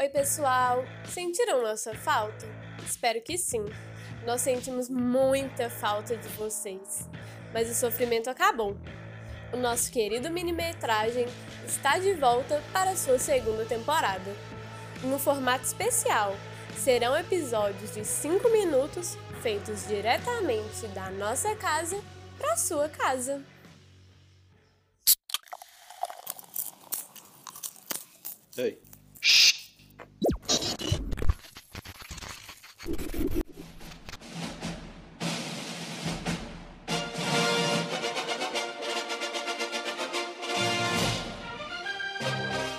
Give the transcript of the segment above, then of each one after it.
Oi, pessoal! Sentiram nossa falta? Espero que sim. Nós sentimos muita falta de vocês, mas o sofrimento acabou. O nosso querido mini-metragem está de volta para sua segunda temporada. Em um formato especial, serão episódios de 5 minutos feitos diretamente da nossa casa para sua casa. Ei.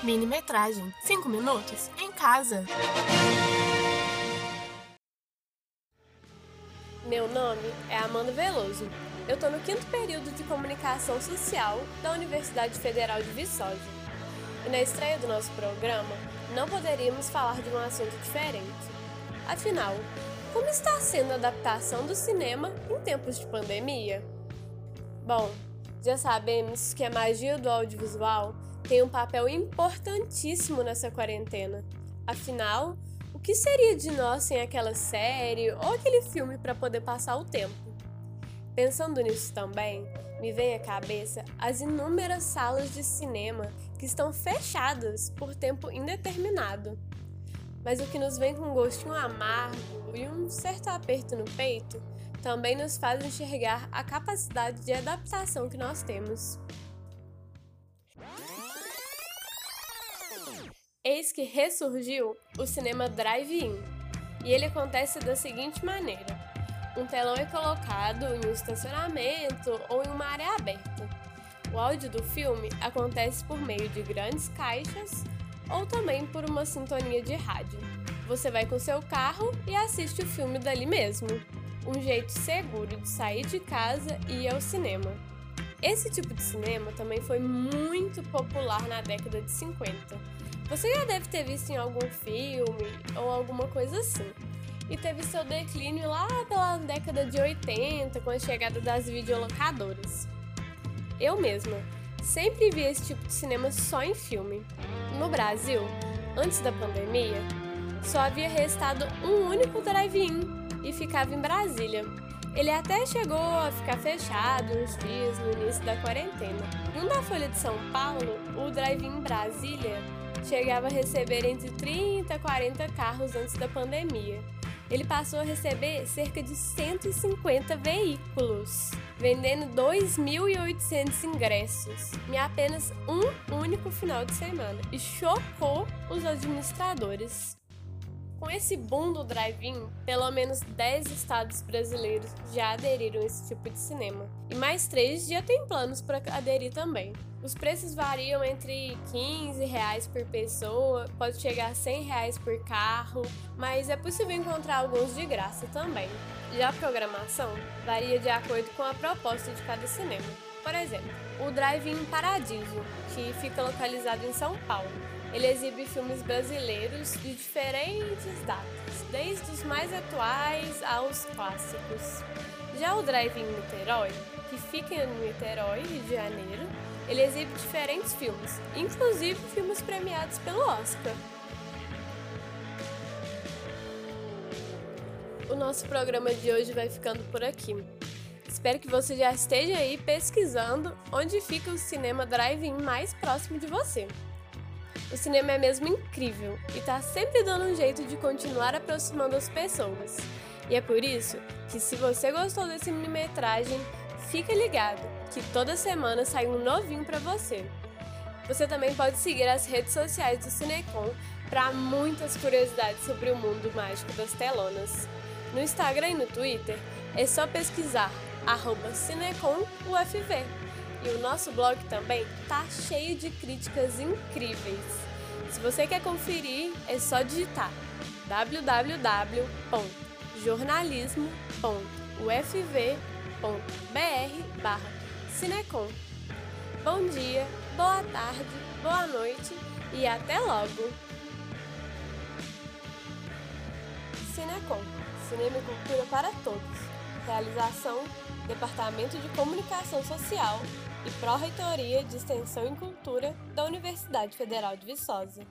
Mini-metragem 5 minutos em casa. Meu nome é Amanda Veloso. Eu estou no quinto período de Comunicação Social da Universidade Federal de Viçosa. E na estreia do nosso programa, não poderíamos falar de um assunto diferente. Afinal, como está sendo a adaptação do cinema em tempos de pandemia? Bom, já sabemos que a magia do audiovisual tem um papel importantíssimo nessa quarentena. Afinal, o que seria de nós sem aquela série ou aquele filme para poder passar o tempo? Pensando nisso também, me vem à cabeça as inúmeras salas de cinema que estão fechadas por tempo indeterminado. Mas o que nos vem com um gostinho amargo e um certo aperto no peito também nos faz enxergar a capacidade de adaptação que nós temos. Eis que ressurgiu o cinema drive-in, e ele acontece da seguinte maneira: um telão é colocado em um estacionamento ou em uma área aberta. O áudio do filme acontece por meio de grandes caixas ou também por uma sintonia de rádio. Você vai com seu carro e assiste o filme dali mesmo. Um jeito seguro de sair de casa e ir ao cinema. Esse tipo de cinema também foi muito popular na década de 50 você já deve ter visto em algum filme ou alguma coisa assim. E teve seu declínio lá pela década de 80, com a chegada das videolocadoras. Eu mesma sempre vi esse tipo de cinema só em filme. No Brasil, antes da pandemia, só havia restado um único drive-in e ficava em Brasília. Ele até chegou a ficar fechado uns dias no início da quarentena. Um da Folha de São Paulo, o drive-in Brasília chegava a receber entre 30 e 40 carros antes da pandemia. Ele passou a receber cerca de 150 veículos, vendendo 2.800 ingressos em apenas um único final de semana e chocou os administradores. Com esse boom do drive-in, pelo menos 10 estados brasileiros já aderiram a esse tipo de cinema. E mais três já têm planos para aderir também. Os preços variam entre 15 reais por pessoa, pode chegar a 100 reais por carro, mas é possível encontrar alguns de graça também. Já a programação varia de acordo com a proposta de cada cinema. Por exemplo, o Drive-In Paradiso, que fica localizado em São Paulo, ele exibe filmes brasileiros de diferentes datas, desde os mais atuais aos clássicos. Já o Drive-In Niterói, que fica em Niterói, Rio de Janeiro, ele exibe diferentes filmes, inclusive filmes premiados pelo Oscar. O nosso programa de hoje vai ficando por aqui. Espero que você já esteja aí pesquisando onde fica o cinema drive-in mais próximo de você. O cinema é mesmo incrível e está sempre dando um jeito de continuar aproximando as pessoas. E é por isso que, se você gostou desse mini-metragem, fica ligado que toda semana sai um novinho para você. Você também pode seguir as redes sociais do Cinecom para muitas curiosidades sobre o mundo mágico das telonas. No Instagram e no Twitter é só pesquisar CinecomUFV. E o nosso blog também tá cheio de críticas incríveis. Se você quer conferir, é só digitar www.jornalismo.ufv.br/cinecom. Bom dia, boa tarde, boa noite e até logo! Cinecom, cinema e cultura para todos. Realização Departamento de Comunicação Social e Pró-Reitoria de Extensão e Cultura da Universidade Federal de Viçosa.